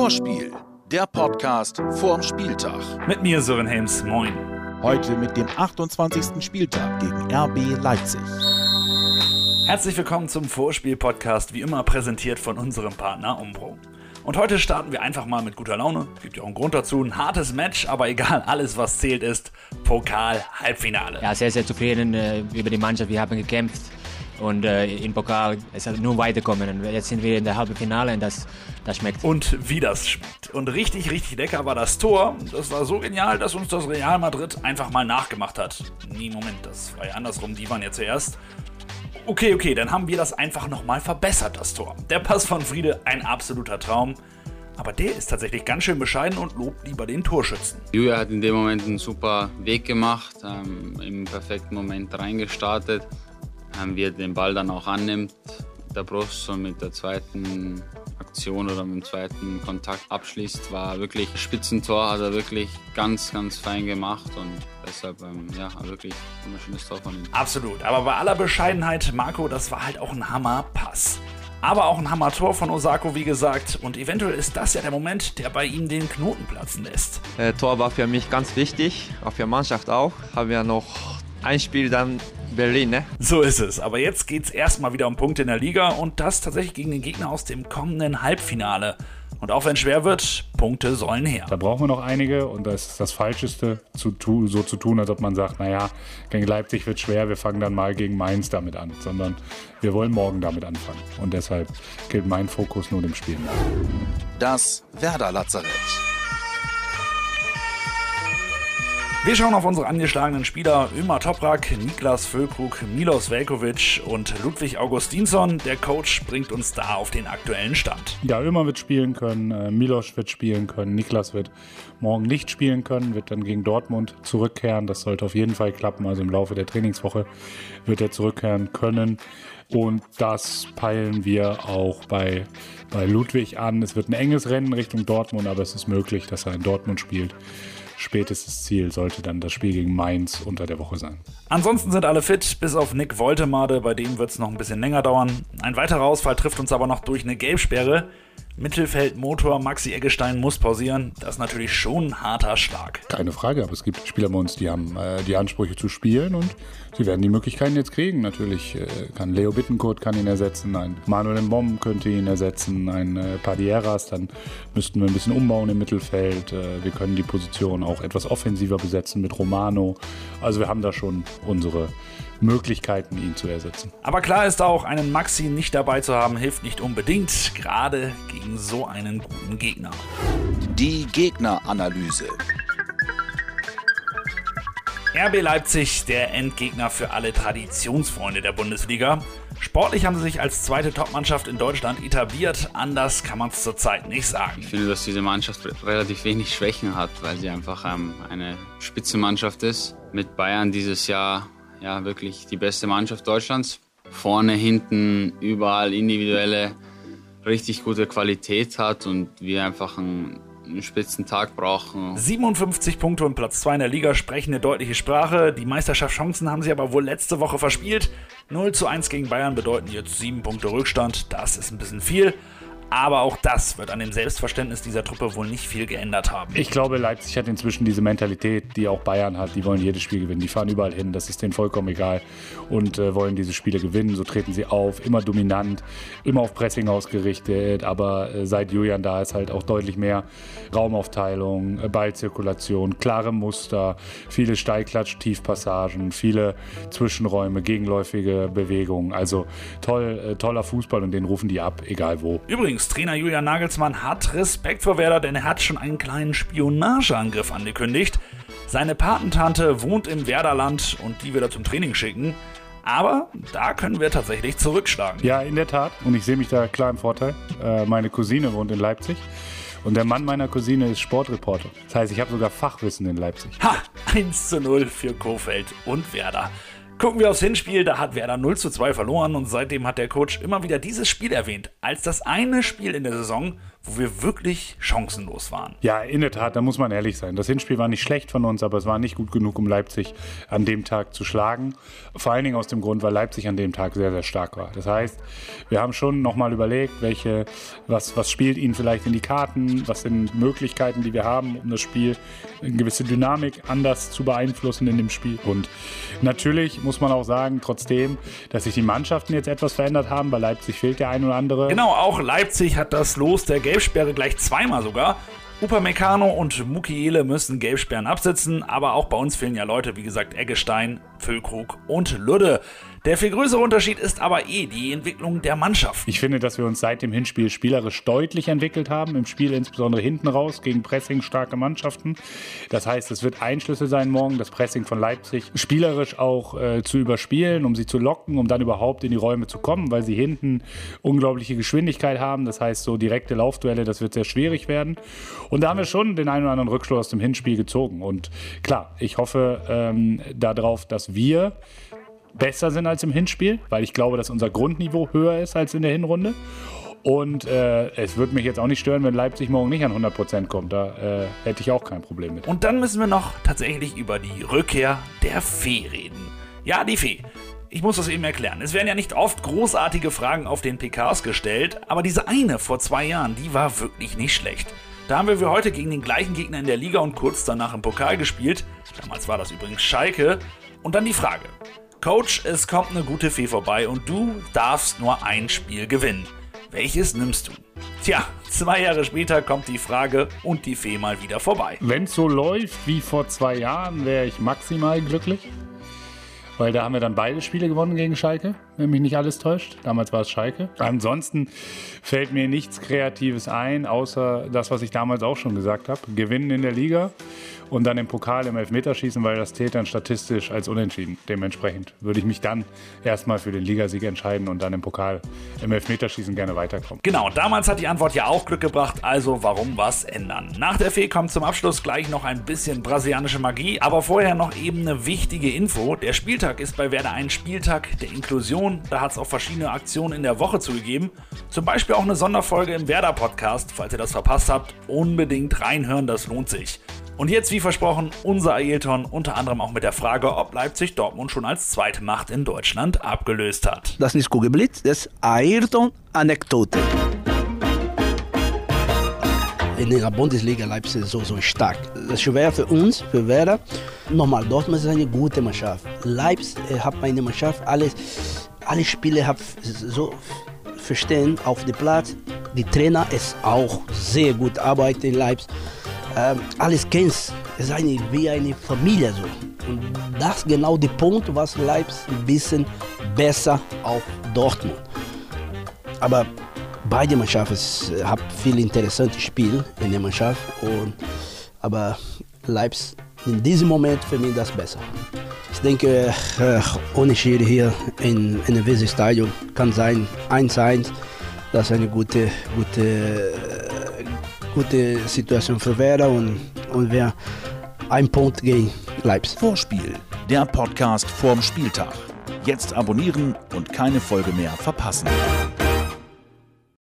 Vorspiel, der Podcast vorm Spieltag. Mit mir Sören Helms, moin. Heute mit dem 28. Spieltag gegen RB Leipzig. Herzlich willkommen zum Vorspiel-Podcast, wie immer präsentiert von unserem Partner Umbro. Und heute starten wir einfach mal mit guter Laune. Gibt ja auch einen Grund dazu. Ein hartes Match, aber egal, alles was zählt ist Pokal-Halbfinale. Ja, sehr, sehr zufrieden äh, über die Mannschaft. Wir haben gekämpft und äh, im Pokal ist halt nur weiterkommen. Und jetzt sind wir in der Halbfinale und das, das schmeckt. Und wie das schmeckt. Und richtig, richtig lecker war das Tor. Das war so genial, dass uns das Real Madrid einfach mal nachgemacht hat. Nee, Moment, das war ja andersrum. Die waren ja zuerst. Okay, okay, dann haben wir das einfach nochmal verbessert, das Tor. Der Pass von Friede, ein absoluter Traum. Aber der ist tatsächlich ganz schön bescheiden und lobt lieber den Torschützen. Julia hat in dem Moment einen super Weg gemacht, ähm, im perfekten Moment reingestartet wie er den Ball dann auch annimmt, mit der Brust und mit der zweiten Aktion oder mit dem zweiten Kontakt abschließt, war wirklich Spitzentor, hat er wirklich ganz, ganz fein gemacht und deshalb, ähm, ja, wirklich ein schönes Tor von ihm. Absolut, aber bei aller Bescheidenheit, Marco, das war halt auch ein Hammerpass. Aber auch ein Hammer-Tor von Osako, wie gesagt. Und eventuell ist das ja der Moment, der bei ihm den Knoten platzen lässt. Äh, Tor war für mich ganz wichtig, auch für Mannschaft auch. Haben wir noch ein Spiel dann Berlin, ne? So ist es. Aber jetzt geht es erstmal wieder um Punkte in der Liga und das tatsächlich gegen den Gegner aus dem kommenden Halbfinale. Und auch wenn es schwer wird, Punkte sollen her. Da brauchen wir noch einige und das ist das Falscheste, zu tu, so zu tun, als ob man sagt, naja, gegen Leipzig wird schwer, wir fangen dann mal gegen Mainz damit an, sondern wir wollen morgen damit anfangen. Und deshalb gilt mein Fokus nur dem Spiel. Das Werder Lazarett. Wir schauen auf unsere angeschlagenen Spieler Ömer Toprak, Niklas Füllkrug, Milos Velkovic und Ludwig Augustinsson. Der Coach bringt uns da auf den aktuellen Stand. Ja, Ömer wird spielen können, äh, Milos wird spielen können, Niklas wird morgen nicht spielen können, wird dann gegen Dortmund zurückkehren. Das sollte auf jeden Fall klappen. Also im Laufe der Trainingswoche wird er zurückkehren können. Und das peilen wir auch bei, bei Ludwig an. Es wird ein enges Rennen Richtung Dortmund, aber es ist möglich, dass er in Dortmund spielt spätestes Ziel sollte dann das Spiel gegen Mainz unter der Woche sein. Ansonsten sind alle fit, bis auf Nick Woltemade, bei dem wird es noch ein bisschen länger dauern. Ein weiterer Ausfall trifft uns aber noch durch eine Gelbsperre. Mittelfeldmotor Maxi Eggestein muss pausieren. Das ist natürlich schon ein harter Schlag. Keine Frage, aber es gibt Spieler bei uns, die haben äh, die Ansprüche zu spielen und sie werden die Möglichkeiten jetzt kriegen. Natürlich äh, kann Leo Bittencourt kann ihn ersetzen, ein Manuel Mbom könnte ihn ersetzen, ein äh, Padieras, dann müssten wir ein bisschen umbauen im Mittelfeld. Äh, wir können die Position auch etwas offensiver besetzen mit Romano. Also wir haben da schon unsere Möglichkeiten, ihn zu ersetzen. Aber klar ist auch, einen Maxi nicht dabei zu haben, hilft nicht unbedingt, gerade gegen so einen guten Gegner. Die Gegneranalyse. RB Leipzig, der Endgegner für alle Traditionsfreunde der Bundesliga. Sportlich haben sie sich als zweite Topmannschaft in Deutschland etabliert. Anders kann man es zurzeit nicht sagen. Ich finde, dass diese Mannschaft relativ wenig Schwächen hat, weil sie einfach ähm, eine Spitzenmannschaft ist. Mit Bayern dieses Jahr ja wirklich die beste Mannschaft Deutschlands. Vorne, hinten, überall individuelle, richtig gute Qualität hat und wir einfach einen, einen spitzen Tag brauchen. 57 Punkte und Platz 2 in der Liga sprechen eine deutliche Sprache. Die Meisterschaftschancen haben sie aber wohl letzte Woche verspielt. 0 zu 1 gegen Bayern bedeuten jetzt 7 Punkte Rückstand. Das ist ein bisschen viel. Aber auch das wird an dem Selbstverständnis dieser Truppe wohl nicht viel geändert haben. Ich glaube, Leipzig hat inzwischen diese Mentalität, die auch Bayern hat. Die wollen jedes Spiel gewinnen. Die fahren überall hin. Das ist denen vollkommen egal. Und äh, wollen diese Spiele gewinnen. So treten sie auf. Immer dominant. Immer auf Pressing ausgerichtet. Aber äh, seit Julian da ist halt auch deutlich mehr Raumaufteilung, äh, Ballzirkulation, klare Muster, viele Steilklatsch, Tiefpassagen, viele Zwischenräume, gegenläufige Bewegungen. Also toll, äh, toller Fußball und den rufen die ab, egal wo. Übrigens, Trainer Julian Nagelsmann hat Respekt vor Werder, denn er hat schon einen kleinen Spionageangriff angekündigt. Seine Patentante wohnt im Werderland und die will er zum Training schicken. Aber da können wir tatsächlich zurückschlagen. Ja, in der Tat. Und ich sehe mich da klar im Vorteil. Äh, meine Cousine wohnt in Leipzig. Und der Mann meiner Cousine ist Sportreporter. Das heißt, ich habe sogar Fachwissen in Leipzig. Ha! 1 zu 0 für Kofeld und Werder. Gucken wir aufs Hinspiel, da hat Werder 0 zu 2 verloren und seitdem hat der Coach immer wieder dieses Spiel erwähnt, als das eine Spiel in der Saison, wo wir wirklich chancenlos waren. Ja, in der Tat, da muss man ehrlich sein. Das Hinspiel war nicht schlecht von uns, aber es war nicht gut genug, um Leipzig an dem Tag zu schlagen. Vor allen Dingen aus dem Grund, weil Leipzig an dem Tag sehr, sehr stark war. Das heißt, wir haben schon nochmal überlegt, welche, was, was spielt ihnen vielleicht in die Karten, was sind Möglichkeiten, die wir haben, um das Spiel, eine gewisse Dynamik anders zu beeinflussen in dem Spiel. Und natürlich muss man auch sagen, trotzdem, dass sich die Mannschaften jetzt etwas verändert haben. Bei Leipzig fehlt der ein oder andere. Genau, auch Leipzig hat das Los der Gelbsperre gleich zweimal sogar. Upamecano und Mukiele müssen Gelbsperren absitzen, aber auch bei uns fehlen ja Leute, wie gesagt, Eggestein, Füllkrug und Lüdde. Der viel größere Unterschied ist aber eh die Entwicklung der Mannschaft. Ich finde, dass wir uns seit dem Hinspiel spielerisch deutlich entwickelt haben. Im Spiel insbesondere hinten raus gegen Pressing starke Mannschaften. Das heißt, es wird ein Schlüssel sein morgen, das Pressing von Leipzig spielerisch auch äh, zu überspielen, um sie zu locken, um dann überhaupt in die Räume zu kommen, weil sie hinten unglaubliche Geschwindigkeit haben. Das heißt, so direkte Laufduelle, das wird sehr schwierig werden. Und da haben wir schon den einen oder anderen Rückschluss aus dem Hinspiel gezogen. Und klar, ich hoffe ähm, darauf, dass wir besser sind als im Hinspiel, weil ich glaube, dass unser Grundniveau höher ist als in der Hinrunde. Und äh, es würde mich jetzt auch nicht stören, wenn Leipzig morgen nicht an 100% kommt. Da äh, hätte ich auch kein Problem mit. Und dann müssen wir noch tatsächlich über die Rückkehr der Fee reden. Ja, die Fee. Ich muss das eben erklären. Es werden ja nicht oft großartige Fragen auf den PKs gestellt, aber diese eine vor zwei Jahren, die war wirklich nicht schlecht. Da haben wir heute gegen den gleichen Gegner in der Liga und kurz danach im Pokal gespielt. Damals war das übrigens Schalke. Und dann die Frage. Coach, es kommt eine gute Fee vorbei und du darfst nur ein Spiel gewinnen. Welches nimmst du? Tja, zwei Jahre später kommt die Frage und die Fee mal wieder vorbei. Wenn es so läuft wie vor zwei Jahren, wäre ich maximal glücklich. Weil da haben wir dann beide Spiele gewonnen gegen Schalke, wenn mich nicht alles täuscht. Damals war es Schalke. Ansonsten fällt mir nichts Kreatives ein, außer das, was ich damals auch schon gesagt habe. Gewinnen in der Liga und dann im Pokal im Elfmeterschießen, weil das zählt dann statistisch als unentschieden. Dementsprechend würde ich mich dann erstmal für den Ligasieg entscheiden und dann im Pokal im Elfmeterschießen gerne weiterkommen. Genau, damals hat die Antwort ja auch Glück gebracht, also warum was ändern? Nach der Fee kommt zum Abschluss gleich noch ein bisschen brasilianische Magie, aber vorher noch eben eine wichtige Info. Der Spieltag ist bei Werder ein Spieltag der Inklusion. Da hat es auch verschiedene Aktionen in der Woche zugegeben. Zum Beispiel auch eine Sonderfolge im Werder-Podcast. Falls ihr das verpasst habt, unbedingt reinhören, das lohnt sich. Und jetzt, wie versprochen, unser Ailton, unter anderem auch mit der Frage, ob Leipzig Dortmund schon als zweite Macht in Deutschland abgelöst hat. Das ist nicht Kugelblitz, das ist Ayrton-Anekdote. In der Bundesliga Leipzig ist so, so stark. Das ist schwer für uns, für Werder. Nochmal, Dortmund ist eine gute Mannschaft. Leipzig hat eine Mannschaft, alles, alle Spiele haben so verstehen auf dem Platz. Die Trainer ist auch sehr gut arbeiten in Leipzig ähm, alles kennst. Es ist eine, wie eine Familie so. Und das ist genau der Punkt, was Leipzig ein bisschen besser auf Dortmund. Aber beide Mannschaften haben viel interessante Spiele in der Mannschaft. Und, aber Leipzig in diesem Moment für mich das besser. Ich denke, äh, ohne Schiri hier in, in dem Stadion kann sein 1-1. Das ist eine gute, gute gute Situation für Werder und, und wir ein Punkt gegen Leipzig. Vorspiel, der Podcast vorm Spieltag. Jetzt abonnieren und keine Folge mehr verpassen.